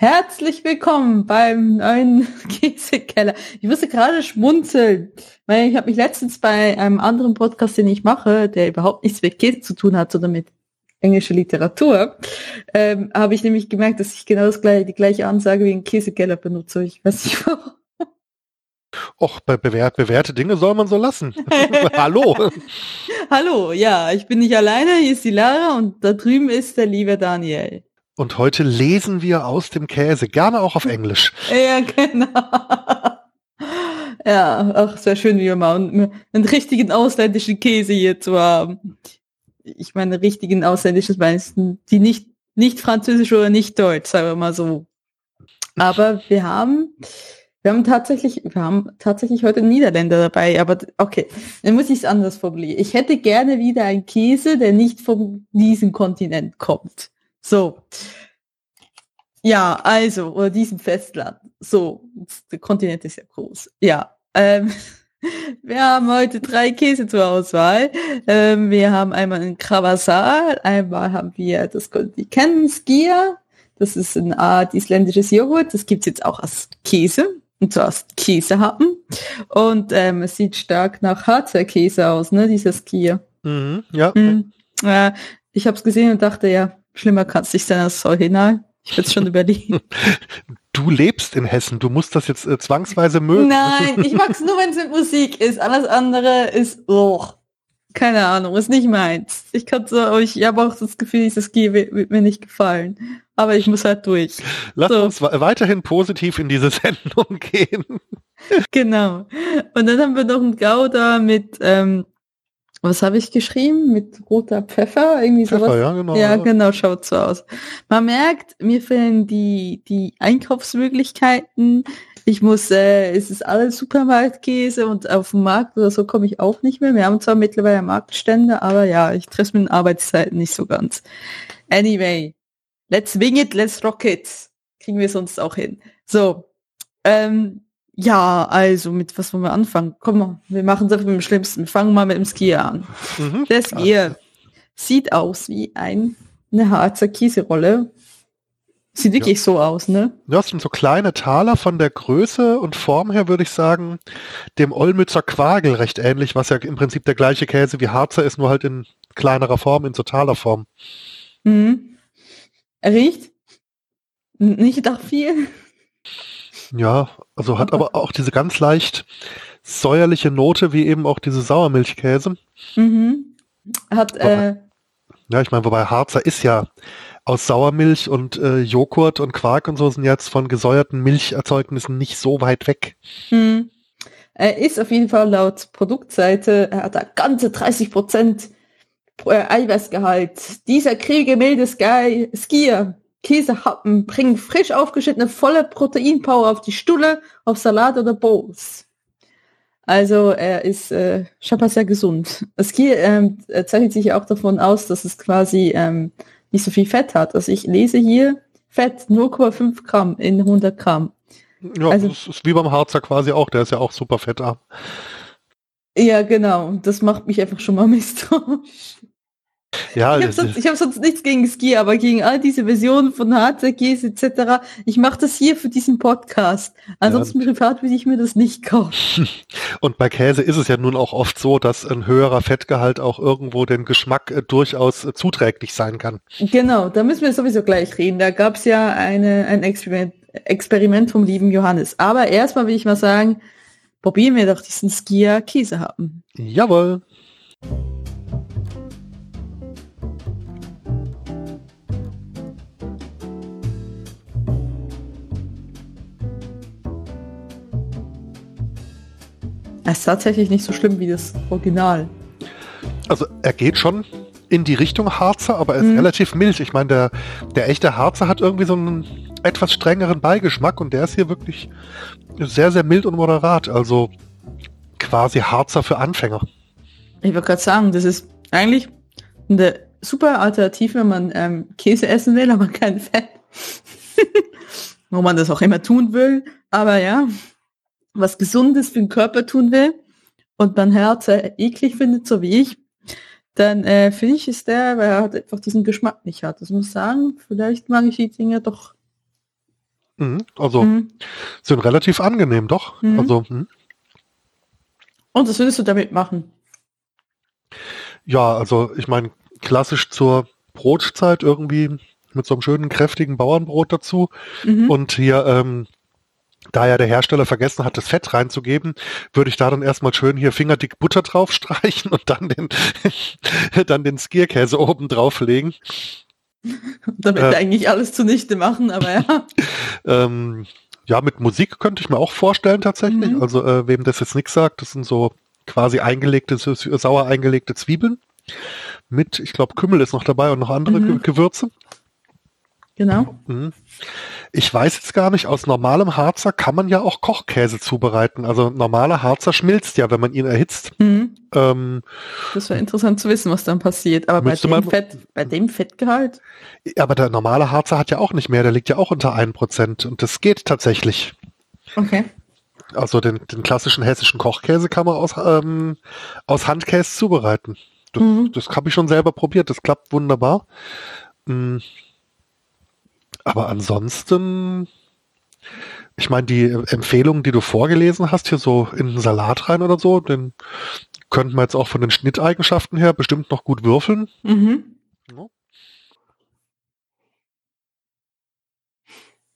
Herzlich willkommen beim neuen Käsekeller. Ich musste gerade schmunzeln, weil ich habe mich letztens bei einem anderen Podcast, den ich mache, der überhaupt nichts mit Käse zu tun hat, sondern mit englischer Literatur, ähm, habe ich nämlich gemerkt, dass ich genau das gleiche, die gleiche Ansage wie ein Käsekeller benutze. Ich weiß nicht warum. Och, bei bewährt, bewährte Dinge soll man so lassen. Hallo. Hallo, ja, ich bin nicht alleine, hier ist die Lara und da drüben ist der liebe Daniel. Und heute lesen wir aus dem Käse, gerne auch auf Englisch. Ja, genau. Ja, auch sehr schön, wie wir mal einen, einen richtigen ausländischen Käse hier zu haben. Ich meine, richtigen ausländischen meisten, die nicht, nicht französisch oder nicht deutsch, sagen wir mal so. Aber wir haben, wir haben tatsächlich, wir haben tatsächlich heute Niederländer dabei, aber okay, dann muss ich es anders formulieren. Ich hätte gerne wieder einen Käse, der nicht von diesem Kontinent kommt. So. Ja, also, oder diesem Festland. So, der Kontinent ist ja groß. Ja. Ähm, wir haben heute drei Käse zur Auswahl. Ähm, wir haben einmal einen Kravasal, einmal haben wir das Skia. Das ist eine Art isländisches Joghurt. Das gibt's jetzt auch als Käse. Und zwar als Käsehappen. Und ähm, es sieht stark nach Harzer Käse aus, ne, dieser Skier. Mhm, ja. Mhm. Äh, ich habe es gesehen und dachte, ja, Schlimmer kann es nicht sein als Original. Ich würde es schon überlegen. Du lebst in Hessen, du musst das jetzt äh, zwangsweise mögen. Nein, ich mag es nur, wenn es mit Musik ist. Alles andere ist, oh, keine Ahnung, ist nicht meins. Ich kann so, ich habe auch das Gefühl, dieses G wird, mir nicht gefallen. Aber ich muss halt durch. Lass so. uns weiterhin positiv in diese Sendung gehen. Genau. Und dann haben wir noch einen Gouda mit ähm, was habe ich geschrieben? Mit roter Pfeffer? Irgendwie Pfeffer, sowas? Ja, genau. Ja, genau, schaut so aus. Man merkt, mir fehlen die, die Einkaufsmöglichkeiten. Ich muss, äh, es ist alles Supermarktkäse und auf dem Markt oder so komme ich auch nicht mehr. Wir haben zwar mittlerweile Marktstände, aber ja, ich treffe mit den Arbeitszeiten nicht so ganz. Anyway, let's wing it, let's rock it. Kriegen wir sonst auch hin. So, ähm, ja, also mit was wollen wir anfangen? Komm mal, wir machen es einfach mit dem Schlimmsten. Wir fangen mal mit dem Skier an. Mhm, Der Skier sieht aus wie ein, eine Harzer Kieserolle. Sieht wirklich ja. so aus, ne? Ja, es sind so kleine Taler von der Größe und Form her, würde ich sagen, dem Olmützer Quagel recht ähnlich, was ja im Prinzip der gleiche Käse wie Harzer ist, nur halt in kleinerer Form, in so Talerform. Mhm. Riecht nicht nach viel. Ja, also hat aber auch diese ganz leicht säuerliche Note, wie eben auch diese Sauermilchkäse. Mhm. Hat, äh, ja, ich meine, wobei Harzer ist ja aus Sauermilch und äh, Joghurt und Quark und so sind jetzt von gesäuerten Milcherzeugnissen nicht so weit weg. Mhm. Er ist auf jeden Fall laut Produktseite, er hat da ganze 30 Prozent äh, Eiweißgehalt. Dieser kriege milde Skier Käsehappen bringen frisch aufgeschnittene volle Proteinpower auf die Stulle, auf Salat oder Bowls. Also er ist äh, scheinbar sehr gesund. Es ähm, zeichnet sich auch davon aus, dass es quasi ähm, nicht so viel Fett hat. Also ich lese hier Fett 0,5 Gramm in 100 Gramm. Ja, also, das ist wie beim Harzer quasi auch. Der ist ja auch super fettarm. Ja, genau. Das macht mich einfach schon mal misstrauisch. Ja, ich habe sonst, hab sonst nichts gegen Ski, aber gegen all diese Versionen von HCGs etc. Ich mache das hier für diesen Podcast. Ansonsten ja. privat würde ich mir das nicht kaufen. Und bei Käse ist es ja nun auch oft so, dass ein höherer Fettgehalt auch irgendwo den Geschmack äh, durchaus äh, zuträglich sein kann. Genau, da müssen wir sowieso gleich reden. Da gab es ja eine, ein Experiment, Experiment vom lieben Johannes. Aber erstmal will ich mal sagen, probieren wir doch diesen Skier Käse haben. Jawohl. Er ist tatsächlich nicht so schlimm wie das Original. Also er geht schon in die Richtung Harzer, aber er ist mhm. relativ mild. Ich meine, der, der echte Harzer hat irgendwie so einen etwas strengeren Beigeschmack und der ist hier wirklich sehr, sehr mild und moderat. Also quasi Harzer für Anfänger. Ich wollte gerade sagen, das ist eigentlich eine super Alternative, wenn man ähm, Käse essen will, aber kein Fett. Wo man das auch immer tun will. Aber ja, was Gesundes für den Körper tun will und mein Herz äh, eklig findet, so wie ich, dann äh, finde ich, ist der, weil er halt einfach diesen Geschmack nicht hat. Das muss ich sagen, vielleicht mag ich die Dinge doch Mhm, also mhm. sind relativ angenehm, doch. Mhm. Also, hm. Und was würdest du damit machen? Ja, also ich meine, klassisch zur Brotzeit irgendwie mit so einem schönen, kräftigen Bauernbrot dazu. Mhm. Und hier, ähm, da ja der Hersteller vergessen hat, das Fett reinzugeben, würde ich da dann erstmal schön hier fingerdick Butter drauf streichen und dann den, dann den Skierkäse oben drauflegen. Damit äh, eigentlich alles zunichte machen, aber ja. ähm, ja, mit Musik könnte ich mir auch vorstellen tatsächlich. Mhm. Also äh, wem das jetzt nichts sagt, das sind so quasi eingelegte, sauer eingelegte Zwiebeln mit, ich glaube, Kümmel ist noch dabei und noch andere mhm. Gewürze. Genau. Mhm. Ich weiß jetzt gar nicht, aus normalem Harzer kann man ja auch Kochkäse zubereiten. Also normaler Harzer schmilzt ja, wenn man ihn erhitzt. Mhm. Ähm, das wäre interessant zu wissen, was dann passiert. Aber bei dem, Fett, bei dem Fettgehalt? Aber der normale Harzer hat ja auch nicht mehr, der liegt ja auch unter 1%. Und das geht tatsächlich. Okay. Also den, den klassischen hessischen Kochkäse kann man aus, ähm, aus Handkäse zubereiten. Das, mhm. das habe ich schon selber probiert, das klappt wunderbar. Mhm. Aber ansonsten, ich meine, die Empfehlungen, die du vorgelesen hast, hier so in den Salat rein oder so, den könnten wir jetzt auch von den Schnitteigenschaften her bestimmt noch gut würfeln. Mhm. Ja.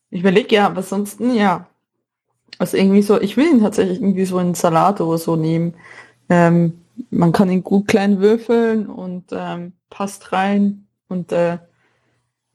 Ich überlege ja, aber ansonsten, ja. Also irgendwie so, ich will ihn tatsächlich irgendwie so in Salat oder so nehmen. Ähm, man kann ihn gut klein würfeln und ähm, passt rein und äh,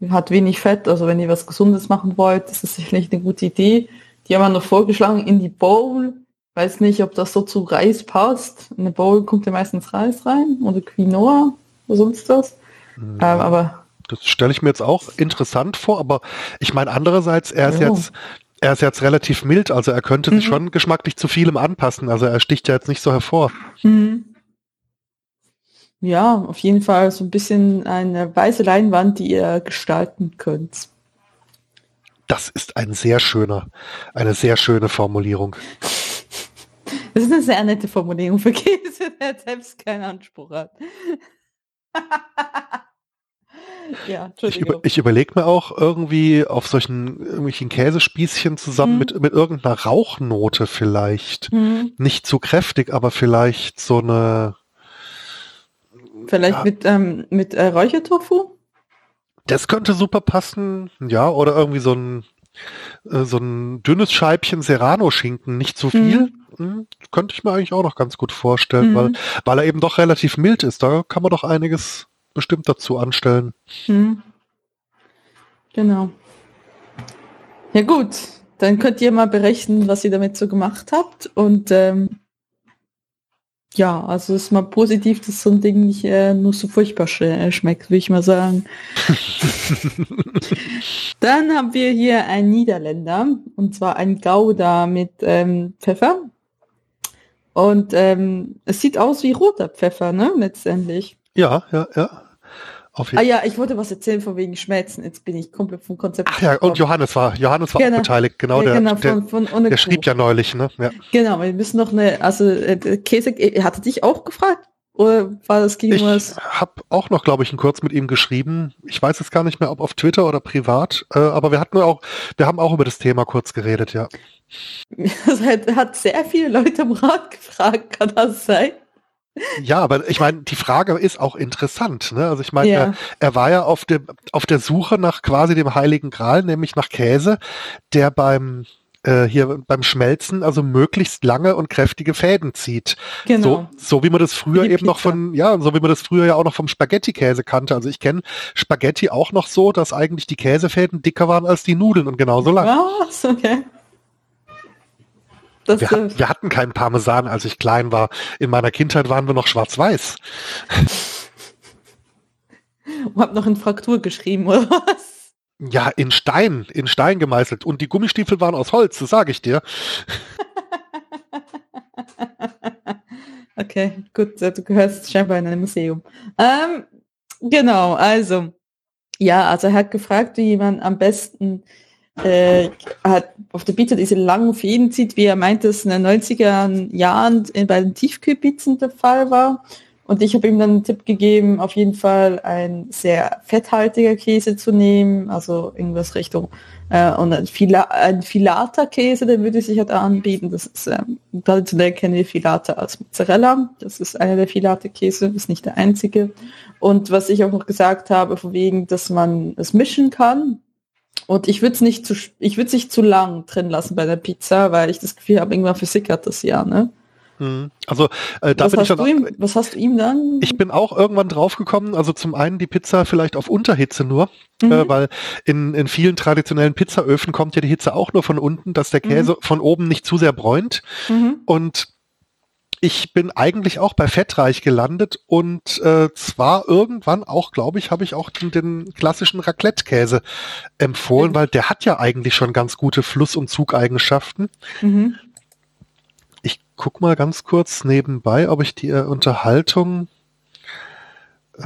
hat wenig Fett, also wenn ihr was Gesundes machen wollt, ist das sicherlich eine gute Idee. Die haben wir noch vorgeschlagen in die Bowl. Weiß nicht, ob das so zu Reis passt. In eine Bowl kommt ja meistens Reis rein oder Quinoa oder sonst was. Mhm. Ähm, aber das stelle ich mir jetzt auch interessant vor, aber ich meine andererseits, er ist oh. jetzt er ist jetzt relativ mild, also er könnte mhm. sich schon geschmacklich zu vielem anpassen. Also er sticht ja jetzt nicht so hervor. Mhm. Ja, auf jeden Fall so ein bisschen eine weiße Leinwand, die ihr gestalten könnt. Das ist ein sehr schöner, eine sehr schöne Formulierung. Das ist eine sehr nette Formulierung für Käse, der selbst keinen Anspruch hat. ja, ich, über, ich überlege mir auch irgendwie auf solchen irgendwelchen Käsespießchen zusammen mhm. mit, mit irgendeiner Rauchnote vielleicht. Mhm. Nicht zu kräftig, aber vielleicht so eine Vielleicht ja. mit, ähm, mit äh, Räuchertofu? Das könnte super passen, ja, oder irgendwie so ein, äh, so ein dünnes Scheibchen Serrano-Schinken, nicht zu viel. Mhm. Hm, könnte ich mir eigentlich auch noch ganz gut vorstellen, mhm. weil, weil er eben doch relativ mild ist. Da kann man doch einiges bestimmt dazu anstellen. Mhm. Genau. Ja gut, dann könnt ihr mal berechnen, was ihr damit so gemacht habt und ähm, ja, also ist mal positiv, dass so ein Ding nicht äh, nur so furchtbar sch äh, schmeckt, würde ich mal sagen. Dann haben wir hier einen Niederländer, und zwar ein Gouda mit ähm, Pfeffer. Und ähm, es sieht aus wie roter Pfeffer, ne, letztendlich. Ja, ja, ja ah ja, ich wollte was erzählen von wegen Schmelzen. Jetzt bin ich komplett vom Konzept. Ach ja, und Johannes war, Johannes war genau. auch beteiligt, genau. Ja, der, genau, von, von der, der schrieb ja neulich, ne? Ja. Genau, wir müssen noch eine, also äh, Käse, äh, hatte dich auch gefragt? Oder war das gegen ich was? Ich habe auch noch, glaube ich, ein kurz mit ihm geschrieben. Ich weiß jetzt gar nicht mehr, ob auf Twitter oder privat, äh, aber wir hatten auch, wir haben auch über das Thema kurz geredet, ja. Das hat, hat sehr viele Leute im Rat gefragt, kann das sein? Ja, aber ich meine, die Frage ist auch interessant. Ne? Also ich meine, ja. er, er, war ja auf, dem, auf der Suche nach quasi dem Heiligen Gral, nämlich nach Käse, der beim äh, hier beim Schmelzen also möglichst lange und kräftige Fäden zieht. Genau. So, so wie man das früher eben noch von, ja, so wie man das früher ja auch noch vom Spaghetti-Käse kannte. Also ich kenne Spaghetti auch noch so, dass eigentlich die Käsefäden dicker waren als die Nudeln und genauso lang. Was? Okay. Das, wir, hat, wir, hatten keinen Parmesan, als ich klein war. In meiner Kindheit waren wir noch schwarz-weiß. Und hab noch in Fraktur geschrieben, oder was? Ja, in Stein, in Stein gemeißelt. Und die Gummistiefel waren aus Holz, das sage ich dir. okay, gut, du gehörst scheinbar in einem Museum. Ähm, genau, also, ja, also er hat gefragt, wie man am besten äh, hat auf der Pizza diese langen Fäden zieht, wie er meint, dass in den 90er Jahren bei den Tiefkühlpizzen der Fall war. Und ich habe ihm dann einen Tipp gegeben, auf jeden Fall ein sehr fetthaltiger Käse zu nehmen, also irgendwas Richtung äh, und ein, Fila ein Filata-Käse, den würde sich halt anbieten. Das ist ähm, traditionell kennen wir Filata als Mozzarella. Das ist einer der Filate-Käse, ist nicht der einzige. Und was ich auch noch gesagt habe, von wegen, dass man es mischen kann. Und ich würde es nicht zu, ich würde es nicht zu lang drin lassen bei der Pizza, weil ich das Gefühl habe, irgendwann versickert das ja, ne? Mhm. Also äh, da was bin ich hast dann. du ihm, was hast du ihm dann? Ich bin auch irgendwann draufgekommen, also zum einen die Pizza vielleicht auf Unterhitze nur, Mhm. äh, weil in, in vielen traditionellen Pizzaöfen kommt ja die Hitze auch nur von unten, dass der Käse von oben nicht zu sehr bräunt. Mhm. Und ich bin eigentlich auch bei fettreich gelandet und äh, zwar irgendwann auch, glaube ich, habe ich auch den, den klassischen Raclette-Käse empfohlen, Mhm. weil der hat ja eigentlich schon ganz gute Fluss- und Zugeigenschaften. Mhm. Ich guck mal ganz kurz nebenbei, ob ich die äh, Unterhaltung äh,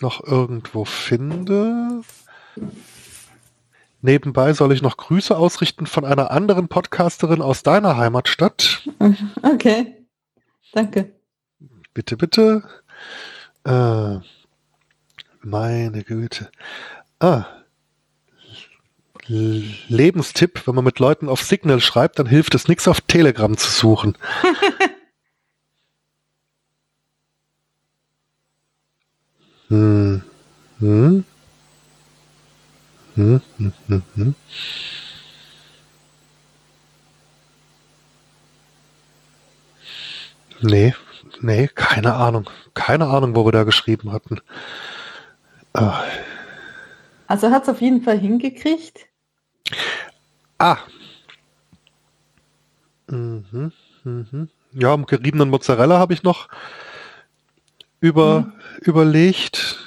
noch irgendwo finde. Nebenbei soll ich noch Grüße ausrichten von einer anderen Podcasterin aus deiner Heimatstadt. Okay. Danke. Bitte, bitte. Äh, meine Güte. Ah. Lebenstipp, wenn man mit Leuten auf Signal schreibt, dann hilft es nichts auf Telegram zu suchen. hm. Hm. Hm, hm, hm, hm. Nee, nee, keine Ahnung. Keine Ahnung, wo wir da geschrieben hatten. Ah, Also hat es auf jeden Fall hingekriegt. Ah. Mhm, mhm. Ja, am geriebenen Mozzarella habe ich noch über, überlegt.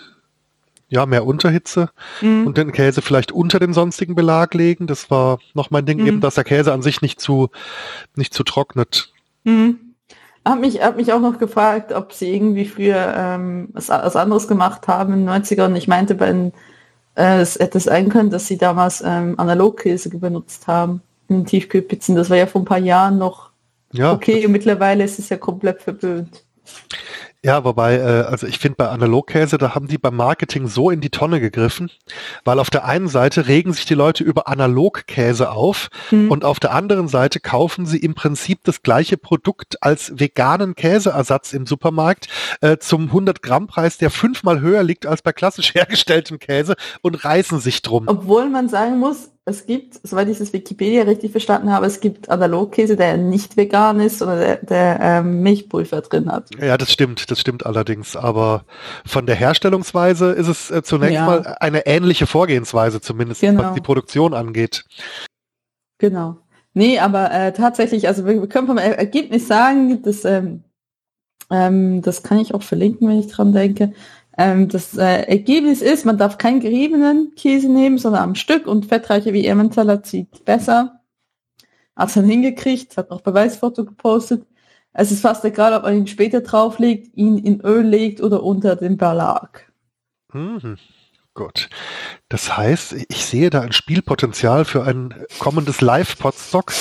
Ja, mehr Unterhitze Mhm. und den Käse vielleicht unter den sonstigen Belag legen. Das war noch mein Ding, Mhm. eben, dass der Käse an sich nicht zu, nicht zu trocknet. Mhm. Hab mich, hab mich auch noch gefragt, ob sie irgendwie früher ähm, was, was anderes gemacht haben in den 90ern. Ich meinte, bei den, äh, es hätte sein können, dass sie damals ähm, Analogkäse benutzt haben in Tiefkühlpizzen. Das war ja vor ein paar Jahren noch Ja, okay und mittlerweile ist es ja komplett verböhnt. Ja, wobei, äh, also ich finde bei Analogkäse, da haben die beim Marketing so in die Tonne gegriffen, weil auf der einen Seite regen sich die Leute über Analogkäse auf Hm. und auf der anderen Seite kaufen sie im Prinzip das gleiche Produkt als veganen Käseersatz im Supermarkt äh, zum 100 Gramm Preis, der fünfmal höher liegt als bei klassisch hergestelltem Käse und reißen sich drum. Obwohl man sagen muss, es gibt, soweit ich das Wikipedia richtig verstanden habe, es gibt Analogkäse, der nicht vegan ist, sondern der, der ähm, Milchpulver drin hat. Ja, das stimmt, das stimmt allerdings. Aber von der Herstellungsweise ist es äh, zunächst Ja. mal eine ähnliche Vorgehensweise, zumindest Genau. was die Produktion angeht. Genau. Nee, aber äh, tatsächlich, also wir, wir können vom Er- Ergebnis sagen, dass, ähm, ähm, das kann ich auch verlinken, wenn ich dran denke. Ähm, das äh, Ergebnis ist, man darf keinen geriebenen Käse nehmen, sondern am Stück und fettreiche wie Emmentaler zieht besser. Hat dann hingekriegt, hat noch Beweisfoto gepostet. Es ist fast egal, ob man ihn später drauflegt, ihn in Öl legt oder unter den Belag. Mhm. Gut. Das heißt, ich sehe da ein Spielpotenzial für ein kommendes Live-Podstock.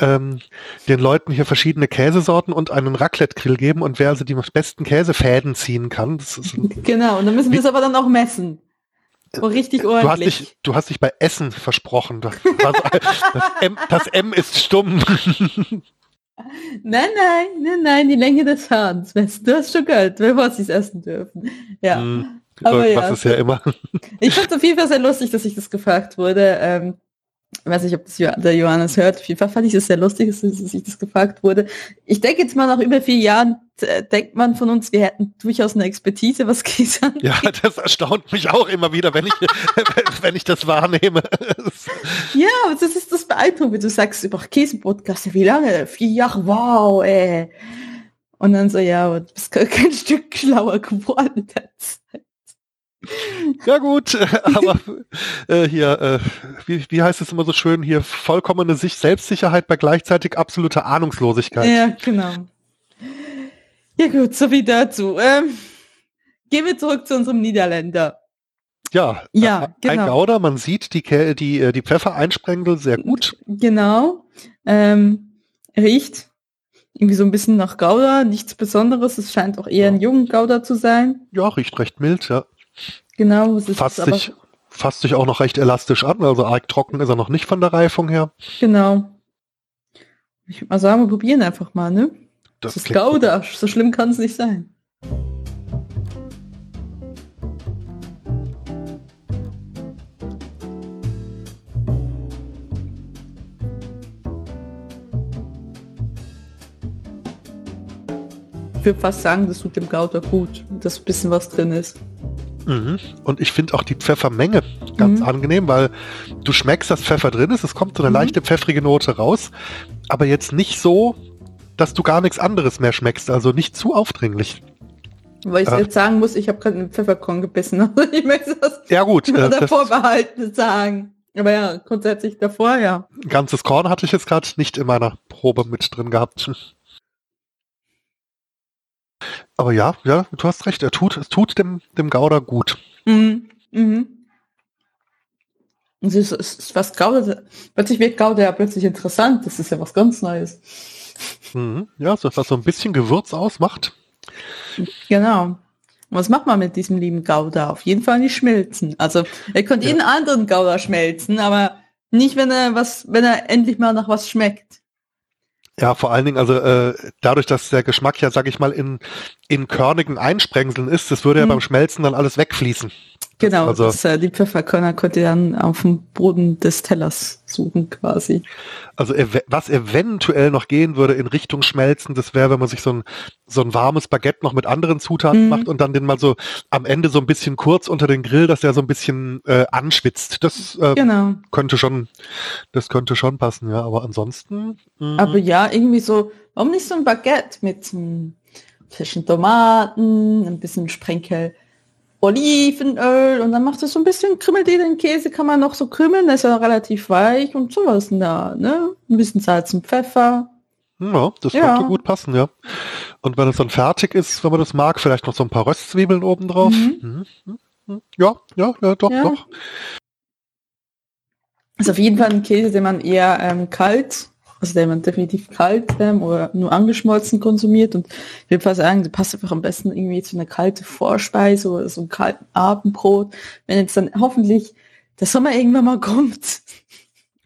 Ähm, den Leuten hier verschiedene Käsesorten und einen Raclette-Grill geben und wer also die besten Käsefäden ziehen kann. Das ist Genau, und dann müssen wir es aber dann auch messen. So richtig du, hast ordentlich. dich, du hast dich bei Essen versprochen. Das, das, M, das M ist stumm. Nein, nein, nein, nein, die Länge des Hahns. Weißt Du Du hast schon gehört, bevor sie es essen dürfen. Ja. Hm, Aber ja. Ist ja immer. Ich fand es auf jeden Fall sehr lustig, dass ich das gefragt wurde. Ähm, ich weiß nicht, ob das der Johannes hört. Auf jeden Fall fand ich es sehr lustig, dass, ich das gefragt wurde. Ich denke jetzt mal, nach über vier Jahren äh, denkt man von uns, wir hätten durchaus eine Expertise, was Käse angeht. Ja, das erstaunt mich auch immer wieder, wenn ich, wenn ich das wahrnehme. Ja, aber das ist das beeindruckend, wenn du sagst, über Käse-Podcast, wie lange? Vier Jahre, wow, ey. Und dann so, ja, du bist kein, kein Stück schlauer geworden. in der Zeit. Ja gut, aber äh, hier, äh, wie, wie heißt es immer so schön, hier vollkommene sich Selbstsicherheit bei gleichzeitig absoluter Ahnungslosigkeit. Ja, genau. Ja gut, so viel dazu. Ähm, gehen wir zurück zu unserem Niederländer. Ja, Ja, äh, ein genau. Gauder, man sieht die, die, äh, die Pfeffereinsprengel sehr gut. Genau. Ähm, riecht irgendwie so ein bisschen nach Gouda, nichts Besonderes. Es scheint auch eher ein junger Gouda zu sein. Ja, riecht recht mild, ja. Genau. Es ist Fasst sich, fasst sich auch noch recht elastisch an, also arg trocken ist er noch nicht von der Reifung her. Genau. Ich würde mal sagen, wir probieren einfach mal, ne? Das, Das ist Gouda. So schlimm kann es nicht sein. Ich würde fast sagen, das tut dem Gouda gut, dass ein bisschen was drin ist. Mhm. Und ich finde auch die Pfeffermenge ganz Mhm. angenehm, weil du schmeckst, dass Pfeffer drin ist, es kommt so eine Mhm. leichte pfeffrige Note raus, aber jetzt nicht so, dass du gar nichts anderes mehr schmeckst, also nicht zu aufdringlich. Weil ich Ja. jetzt sagen muss, ich habe gerade einen Pfefferkorn gebissen. Also ich möchte das Ja gut, äh, oder das vorbehalten sagen. Aber ja, grundsätzlich davor, ja. ganzes Korn hatte ich jetzt gerade nicht in meiner Probe mit drin gehabt. Aber ja, ja, du hast recht, er tut, es tut dem, dem Gouda gut. Mhm. Mhm. Es ist, es ist was Gouda, plötzlich wird Gouda ja plötzlich interessant. Das ist ja was ganz Neues. Mhm. Ja, so was so ein bisschen Gewürz ausmacht. Genau. Und was macht man mit diesem lieben Gouda? Auf jeden Fall nicht schmelzen. Also er könnte Ja. jeden anderen Gouda schmelzen, aber nicht, wenn er was, wenn er endlich mal nach was schmeckt. Ja, vor allen Dingen, also äh, dadurch, dass der Geschmack ja, sag ich mal, in, in körnigen Einsprengseln ist, das würde ja Mhm. beim Schmelzen dann alles wegfließen. Genau, also- das, äh, die Pfefferkörner könnt ihr dann auf dem Boden des Tellers suchen quasi. Also ev was eventuell noch gehen würde in Richtung Schmelzen, das wäre, wenn man sich so ein, so ein warmes Baguette noch mit anderen Zutaten Mhm. macht und dann den mal so am Ende so ein bisschen kurz unter den Grill, dass der so ein bisschen äh, anschwitzt. Das äh, Genau. könnte schon, das könnte schon passen, ja. Aber ansonsten. mhm. Aber ja, irgendwie so, warum nicht so ein Baguette mit hm, frischen Tomaten, ein bisschen Sprenkel Olivenöl und dann macht es so ein bisschen, krümmelt ihr den Käse, kann man noch so krümmeln, der ist ja relativ weich und sowas da, ne? Ein bisschen Salz und Pfeffer. Ja, das Ja. könnte gut passen, ja. Und wenn es dann fertig ist, wenn man das mag, vielleicht noch so ein paar Röstzwiebeln oben drauf. Mhm. Mhm. Mhm. Ja, ja, ja, doch, Ja. doch. Ist auf jeden Fall ein Käse, den man eher ähm, kalt, also den man definitiv kalt ähm, oder nur angeschmolzen konsumiert. Und ich würde fast sagen, der passt einfach am besten irgendwie zu einer kalte Vorspeise oder so einem kalten Abendbrot. Wenn jetzt dann hoffentlich der Sommer irgendwann mal kommt.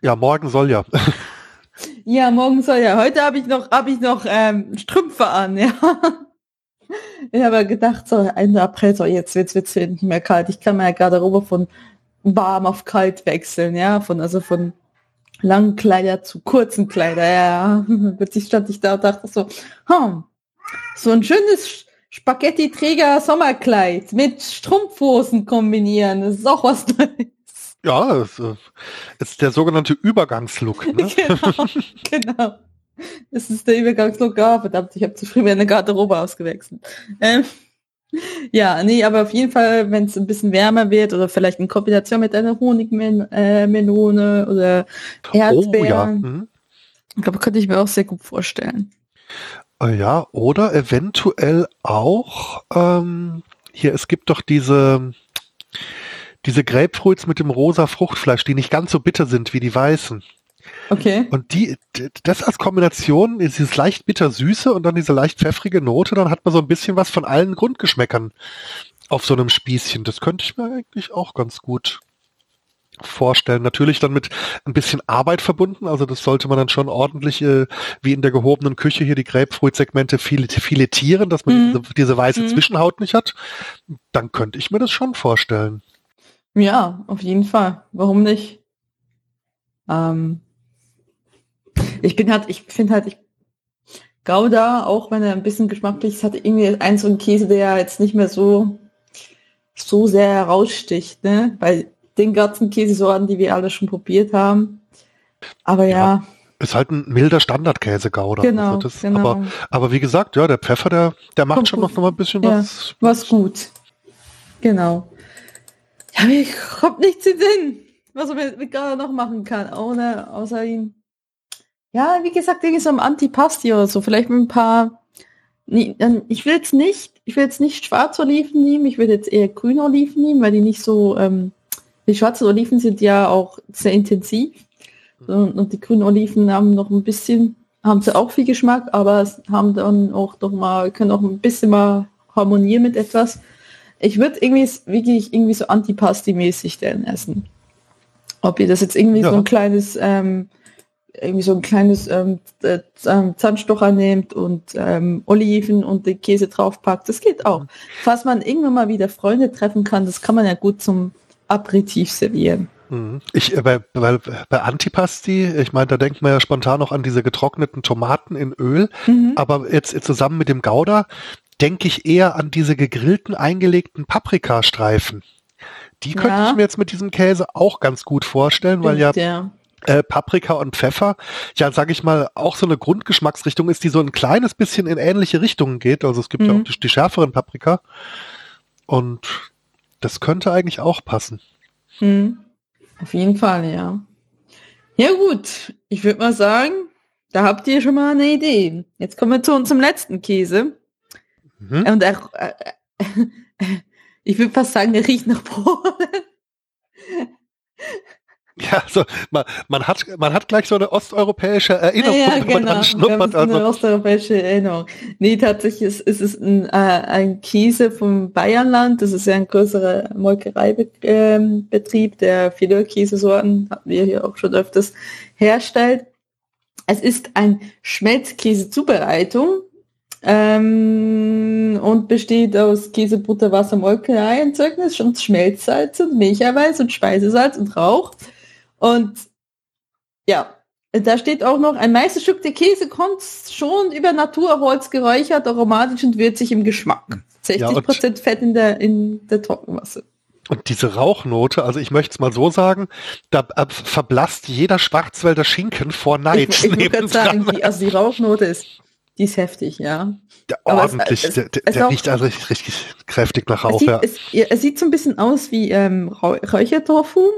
Ja, morgen soll ja. Ja, morgen soll ja. Heute habe ich noch, habe ich noch ähm, Strümpfe an, ja. Ich habe gedacht, so Ende April, so jetzt wird's wird's nicht mehr kalt. Ich kann meine Garderobe von warm auf kalt wechseln, ja, von also von langen Kleider zu kurzen Kleider, ja. Plötzlich stand ich da und dachte so, hm, so ein schönes Spaghetti-Träger Sommerkleid mit Strumpfhosen kombinieren, das ist auch was Neues. Ja, äh, ist der sogenannte Übergangslook. Ne? genau, genau. Das ist der Übergangslook. Ah, verdammt, ich habe zu früh meine Garderobe ausgewechselt. Ähm, ja, nee, aber auf jeden Fall, wenn es ein bisschen wärmer wird oder vielleicht in Kombination mit einer Honigmelone äh, oder Oh ja. Erdbeeren. Mhm. Ich glaube, könnte ich mir auch sehr gut vorstellen. Äh, Ja, oder eventuell auch, ähm, hier, es gibt doch diese, diese Grapefruits mit dem rosa Fruchtfleisch, die nicht ganz so bitter sind wie die weißen. Okay. Und die, das als Kombination, dieses leicht bitter-süße und dann diese leicht pfeffrige Note, dann hat man so ein bisschen was von allen Grundgeschmäckern auf so einem Spießchen. Das könnte ich mir eigentlich auch ganz gut vorstellen. Natürlich dann mit ein bisschen Arbeit verbunden. Also das sollte man dann schon ordentlich, äh, wie in der gehobenen Küche hier die Grapefruit-Segmente filet filetieren, dass man Mhm. diese, diese weiße Mhm. Zwischenhaut nicht hat. Dann könnte ich mir das schon vorstellen. Ja, auf jeden Fall. Warum nicht? Ähm, ich bin halt, ich finde halt, ich Gouda, auch wenn er ein bisschen geschmacklich ist, hat irgendwie ein so ein Käse, der jetzt nicht mehr so so sehr heraussticht, ne? Bei den ganzen Käsesorten, die wir alle schon probiert haben. Aber ja, Ist halt ein milder Standardkäse Gouda. genau, Also das, genau. aber, aber wie gesagt, ja, der Pfeffer, der, der macht Kommt schon gut. noch mal ein bisschen Ja. was. was gut. Genau. Ja, mir kommt nichts in den Sinn, was man mit Gouda noch machen kann, ohne, außer ihn. Ja, wie gesagt, irgendwie so ein Antipasti oder so, vielleicht mit ein paar. Dann- Ich will jetzt nicht, ich will jetzt nicht schwarze Oliven nehmen, ich will jetzt eher grüne Oliven nehmen, weil die nicht so, ähm, die schwarzen Oliven sind ja auch sehr intensiv. Und, und die grünen Oliven haben noch ein bisschen haben sie auch viel Geschmack, aber haben dann auch noch mal, können auch ein bisschen mal harmonieren mit etwas. Ich würde irgendwie wirklich irgendwie so Antipasti-mäßig denn essen. Ob ihr das jetzt irgendwie ja. so ein kleines, ähm, irgendwie so ein kleines ähm, äh, ähm, Zahnstocher nehmt und ähm, Oliven und den Käse draufpackt, das geht auch. Falls man irgendwann mal wieder Freunde treffen kann, das kann man ja gut zum Aperitif servieren. Mhm. Ich, äh, bei, bei, bei Antipasti, ich meine, da denkt man ja spontan noch an diese getrockneten Tomaten in Öl, mhm. aber jetzt, jetzt zusammen mit dem Gouda denke ich eher an diese gegrillten, eingelegten Paprikastreifen. Die könnte ja. ich mir jetzt mit diesem Käse auch ganz gut vorstellen, weil ja, ja. Äh, Paprika und Pfeffer, ja, sage ich mal, auch so eine Grundgeschmacksrichtung ist, die so ein kleines bisschen in ähnliche Richtungen geht. Also es gibt mhm. ja auch die, die schärferen Paprika. Und das könnte eigentlich auch passen. Mhm. Auf jeden Fall, ja. Ja gut, ich würde mal sagen, da habt ihr schon mal eine Idee. Jetzt kommen wir zu unserem letzten Käse. Mhm. Und er, äh, ich würde fast sagen, der riecht nach Polen. Ja, so, man, man, hat, man hat gleich so eine osteuropäische Erinnerung, ja, ja, genau. man dran schnuppert. Also. Eine osteuropäische Erinnerung. Nee, tatsächlich ist, ist es ein, äh, ein Käse vom Bayernland. Das ist ja ein größerer Molkereibetrieb, ähm, der viele Käsesorten, hatten wir hier auch schon öfters, herstellt. Es ist ein Schmelzkäse-Zubereitung ähm, und besteht aus Käse, Butter, Wasser, Molkerei, Erzeugnis und Schmelzsalz und Milcheiweiß und Speisesalz und Rauch. Und ja, da steht auch noch, ein Meisterstück der Käse kommt schon über Naturholz geräuchert, aromatisch und würzig im Geschmack. 60 ja, Prozent Fett in der, in der Trockenmasse. Und diese Rauchnote, also ich möchte es mal so sagen, da äh, verblasst jeder Schwarzwälder Schinken vor Neid. Ich, ich würde sagen, die, also die Rauchnote ist, die ist heftig, ja. Der ordentlich, es, es, der, der, der riecht also richtig, richtig kräftig nach Rauch. Es sieht, ja. es, es sieht so ein bisschen aus wie ähm, Räuchertofu.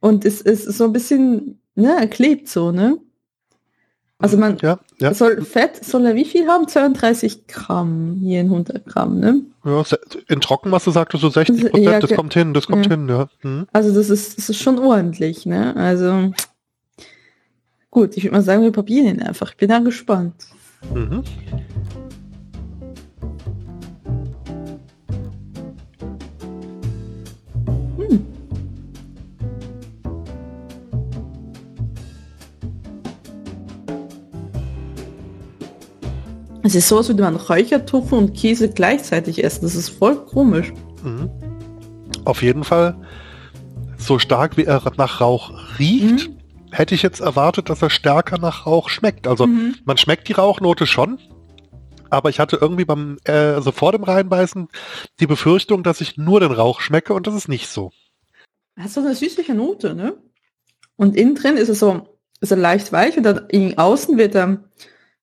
Und es ist so ein bisschen, ne, er klebt so, ne? Also man ja, ja. soll Fett, soll er wie viel haben? 32 Gramm hier in 100 Gramm, ne? Ja, in Trockenmasse sagt du so 60 Prozent, ja, das kommt hin, das kommt hin, ja. Mhm. Also das ist, das ist schon ordentlich, ne? Also gut, ich würde mal sagen, wir probieren ihn einfach. Ich bin da gespannt. Mhm. Es ist so, als würde man Räuchertofu und Käse gleichzeitig essen. Das ist voll komisch. Mhm. Auf jeden Fall, so stark wie er nach Rauch riecht, mhm. hätte ich jetzt erwartet, dass er stärker nach Rauch schmeckt. Also mhm. man schmeckt die Rauchnote schon, aber ich hatte irgendwie beim, äh, also vor dem Reinbeißen die Befürchtung, dass ich nur den Rauch schmecke und das ist nicht so. Hast du eine süßliche Note, ne? Und innen drin ist es so, ist er leicht weich und dann außen wird er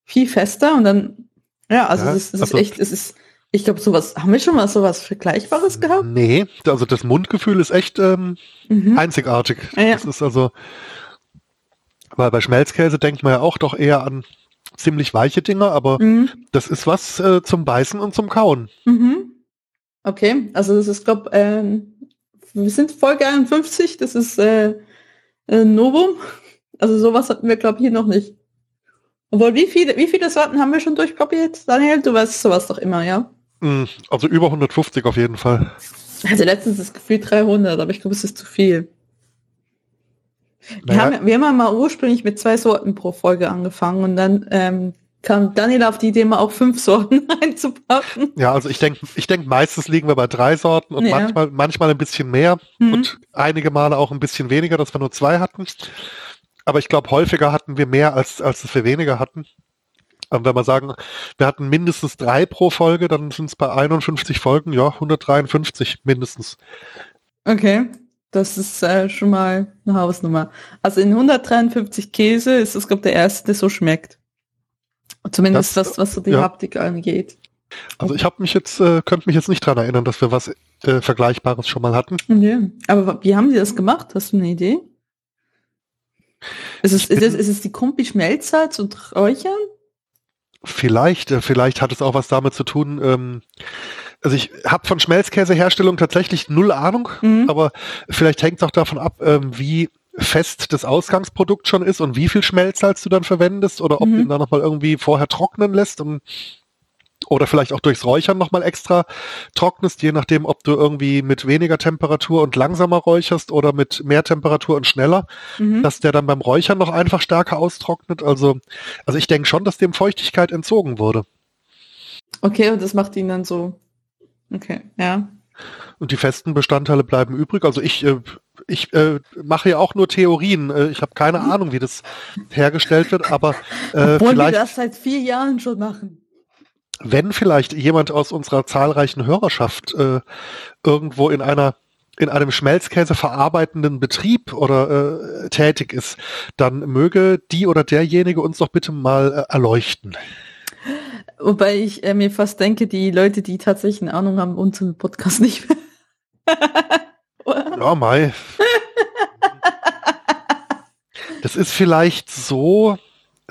viel fester und dann ja, also ja, das, das also, ist echt, es ist, ich glaube, sowas, haben wir schon mal sowas Vergleichbares gehabt? Nee, also das Mundgefühl ist echt ähm, mhm. einzigartig. Ja. Das ist also, weil bei Schmelzkäse denkt man ja auch doch eher an ziemlich weiche Dinge, aber mhm. das ist was äh, zum Beißen und zum Kauen. Mhm. Okay, also das ist, glaube ähm, wir sind Folge 51, das ist äh, äh, Novum. Also sowas hatten wir, glaube ich, hier noch nicht. Obwohl, wie viele, wie viele Sorten haben wir schon durchprobiert, Daniel? Du weißt sowas doch immer, ja? Mm, also über 150 auf jeden Fall. Also letztens das Gefühl 300, aber ich glaube, es ist zu viel. Naja. Wir, haben, wir haben mal ursprünglich mit zwei Sorten pro Folge angefangen und dann ähm, kam Daniel auf die Idee, mal auch fünf Sorten einzupacken. Ja, also ich denke, ich denk, meistens liegen wir bei drei Sorten und ja. manchmal, manchmal ein bisschen mehr mhm. und einige Male auch ein bisschen weniger, dass wir nur zwei hatten. Aber ich glaube, häufiger hatten wir mehr, als, als wir weniger hatten. Und wenn wir sagen, wir hatten mindestens drei pro Folge, dann sind es bei 51 Folgen, ja, 153 mindestens. Okay, das ist äh, schon mal eine Hausnummer. Also in 153 Käse ist das, glaube ich, der erste, der so schmeckt. Zumindest das, das was so die ja. Haptik angeht. Also ich habe mich jetzt, äh, könnte mich jetzt nicht dran erinnern, dass wir was äh, Vergleichbares schon mal hatten. Ja. Aber wie haben Sie das gemacht? Hast du eine Idee? Ist es, ist es, ist es die Kumpi Schmelzsalz und Räuchern? Vielleicht, äh, vielleicht hat es auch was damit zu tun. Ähm, also ich habe von Schmelzkäseherstellung tatsächlich null Ahnung, mhm. aber vielleicht hängt es auch davon ab, ähm, wie fest das Ausgangsprodukt schon ist und wie viel Schmelzsalz du dann verwendest oder ob mhm. du ihn dann nochmal irgendwie vorher trocknen lässt und oder vielleicht auch durchs Räuchern nochmal extra trocknest, je nachdem, ob du irgendwie mit weniger Temperatur und langsamer räucherst oder mit mehr Temperatur und schneller, mhm. dass der dann beim Räuchern noch einfach stärker austrocknet. Also, also ich denke schon, dass dem Feuchtigkeit entzogen wurde. Okay, und das macht ihn dann so. Okay, ja. Und die festen Bestandteile bleiben übrig. Also ich, äh, ich äh, mache ja auch nur Theorien. Äh, ich habe keine mhm. Ahnung, wie das hergestellt wird, aber äh, Obwohl vielleicht, wir das seit vier Jahren schon machen wenn vielleicht jemand aus unserer zahlreichen Hörerschaft äh, irgendwo in einer in einem Schmelzkäse verarbeitenden Betrieb oder äh, tätig ist, dann möge die oder derjenige uns doch bitte mal äh, erleuchten. Wobei ich äh, mir fast denke, die Leute, die tatsächlich eine Ahnung haben, unseren Podcast nicht mehr. ja, Mai. Das ist vielleicht so,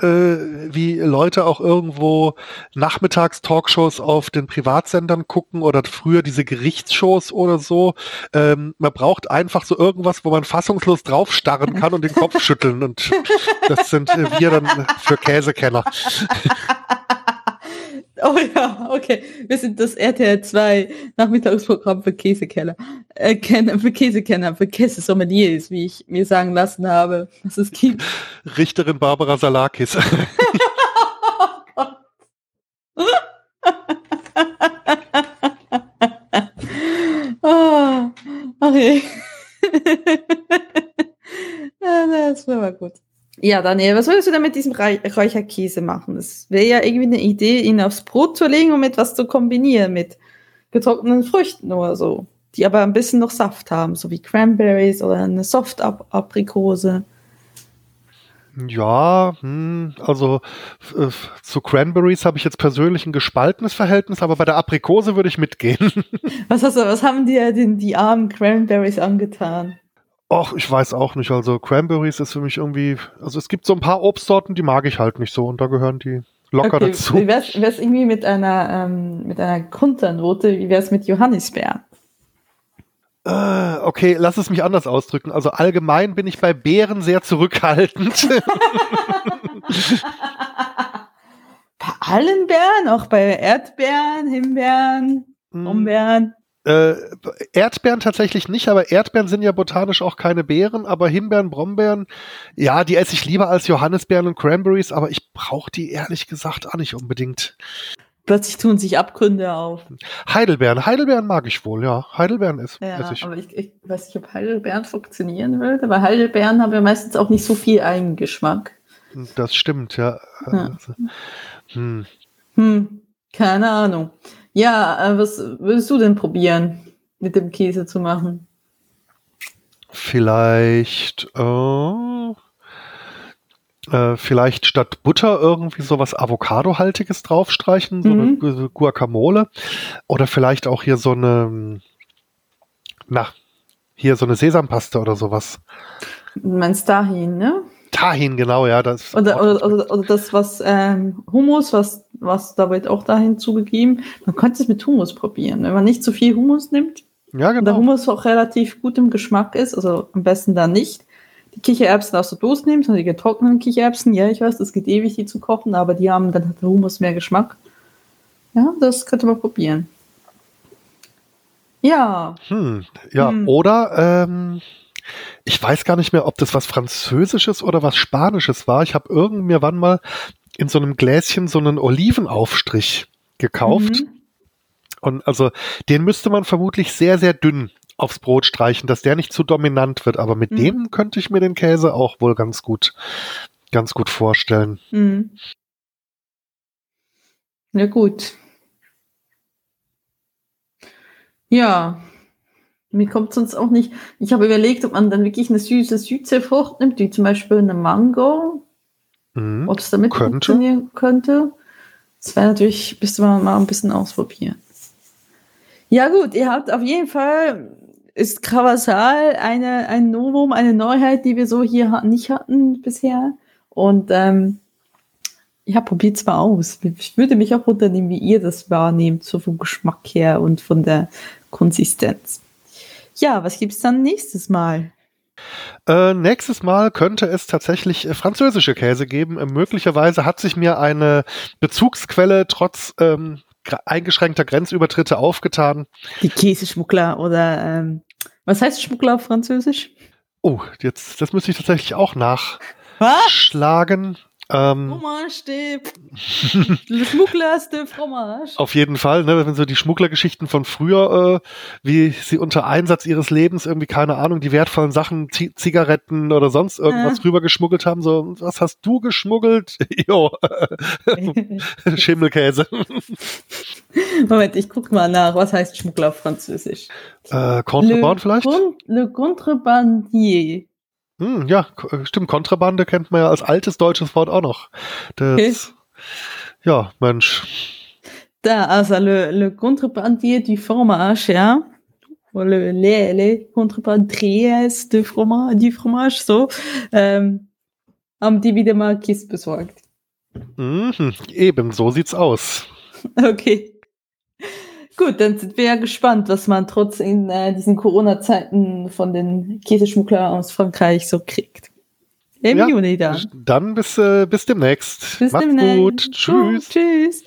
äh, wie Leute auch irgendwo Nachmittags-Talkshows auf den Privatsendern gucken oder früher diese Gerichtsshows oder so. Ähm, man braucht einfach so irgendwas, wo man fassungslos draufstarren kann und den Kopf schütteln. Und das sind wir dann für Käsekenner. Oh ja, okay. Wir sind das RTL 2 Nachmittagsprogramm für Käsekenner. Äh, Kenner, für Käsekenner, für Käsesommeliers, wie ich mir sagen lassen habe, was es gibt. Richterin Barbara Salakis. oh oh, okay. ja, das war mal gut. Ja, Daniel, was würdest du denn mit diesem Räucherkäse machen? Das wäre ja irgendwie eine Idee, ihn aufs Brot zu legen und mit was zu kombinieren, mit getrockneten Früchten oder so, die aber ein bisschen noch Saft haben, so wie Cranberries oder eine Soft-Aprikose. Ja, hm, also äh, zu Cranberries habe ich jetzt persönlich ein gespaltenes Verhältnis, aber bei der Aprikose würde ich mitgehen. Was, hast du, was haben dir denn die armen Cranberries angetan? Ach, ich weiß auch nicht. Also Cranberries ist für mich irgendwie, also es gibt so ein paar Obstsorten, die mag ich halt nicht so und da gehören die locker okay. dazu. Wie wär's, wär's irgendwie mit einer, ähm, mit einer Konternote, wie wär's mit Johannisbeeren? Äh, okay, lass es mich anders ausdrücken. Also allgemein bin ich bei Beeren sehr zurückhaltend. bei allen Beeren, auch bei Erdbeeren, Himbeeren, hm. Brombeeren. Äh, Erdbeeren tatsächlich nicht, aber Erdbeeren sind ja botanisch auch keine Beeren, aber Himbeeren, Brombeeren, ja, die esse ich lieber als Johannisbeeren und Cranberries, aber ich brauche die ehrlich gesagt auch nicht unbedingt. Plötzlich tun sich Abgründe auf. Heidelbeeren, Heidelbeeren mag ich wohl, ja. Heidelbeeren ist. Ja, ich. aber ich, ich, weiß nicht, ob Heidelbeeren funktionieren würde, weil Heidelbeeren haben ja meistens auch nicht so viel Eigengeschmack. Das stimmt, ja. ja. Also, hm. Hm, keine Ahnung. Ja, äh, was würdest du denn probieren, mit dem Käse zu machen? Vielleicht, äh, äh, vielleicht statt Butter irgendwie sowas Avocado-haltiges draufstreichen, so mhm. eine Guacamole. Oder vielleicht auch hier so eine, na, hier so eine Sesampaste oder sowas. Du meinst dahin, ne? Tahin, genau, ja. Das oder, oder, oder, oder, das, was ähm, Hummus, was, was da wird auch dahin zugegeben. Man könnte es mit Hummus probieren. Wenn man nicht zu viel Hummus nimmt, ja, genau. der Hummus auch relativ gut im Geschmack ist, also am besten da nicht. Die Kichererbsen aus der Dose nehmen, sondern die getrockneten Kichererbsen. Ja, ich weiß, das geht ewig, die zu kochen, aber die haben, dann hat der Hummus mehr Geschmack. Ja, das könnte man probieren. Ja. Hm, ja, hm. oder ähm, ich weiß gar nicht mehr, ob das was Französisches oder was Spanisches war. Ich habe irgend wann mal in so einem Gläschen so einen Olivenaufstrich gekauft. Mhm. Und also den müsste man vermutlich sehr, sehr dünn aufs Brot streichen, dass der nicht zu dominant wird. Aber mit mhm. dem könnte ich mir den Käse auch wohl ganz gut, ganz gut vorstellen. Mhm. Ja, gut. Ja, mir kommt sonst auch nicht. Ich habe überlegt, ob man dann wirklich eine süße Südseefrucht nimmt, wie zum Beispiel eine Mango. Mhm, ob es damit könnte. funktionieren könnte. Das wäre natürlich, müsste man mal ein bisschen ausprobieren. Ja, gut, ihr habt auf jeden Fall, ist Krawasal eine, ein Novum, eine Neuheit, die wir so hier nicht hatten bisher. Und ähm, ja, probiert es mal aus. Ich würde mich auch unternehmen, wie ihr das wahrnehmt, so vom Geschmack her und von der Konsistenz. Ja, was gibt es dann nächstes Mal? Äh, nächstes Mal könnte es tatsächlich äh, französische Käse geben. Äh, möglicherweise hat sich mir eine Bezugsquelle trotz ähm, eingeschränkter Grenzübertritte aufgetan. Die Käseschmuggler oder ähm, was heißt Schmuggler auf Französisch? Oh, jetzt das müsste ich tatsächlich auch nachschlagen. Ähm, Fromage de Le Schmugglers de Fromage. Auf jeden Fall, ne, wenn so die Schmugglergeschichten von früher, äh, wie sie unter Einsatz ihres Lebens irgendwie, keine Ahnung, die wertvollen Sachen, Z Zigaretten oder sonst irgendwas äh. rüber geschmuggelt haben, so, was hast du geschmuggelt? jo, Schimmelkäse. Moment, ich guck mal nach, was heißt Schmuggler auf Französisch? Äh, Contrebande vielleicht? Con le Contrebandier. Hm, ja, stimmt. Kontrabande kennt man ja als altes deutsches Wort auch noch. Das, okay. Ja, Mensch. Da, also le, le contrebandier du fromage, ja. Le, le, le contrebandiers du fromage, du fromage, so. Ähm, haben die wieder mal Kiss besorgt. Mhm, eben, so sieht's aus. Okay. Gut, dann sind wir ja gespannt, was man trotz in äh, diesen Corona-Zeiten von den Käseschmugglern aus Frankreich so kriegt. Im ja, Juni dann. Dann bis, äh, bis demnächst. Bis Macht's demnächst. gut. Tschüss. Oh, tschüss.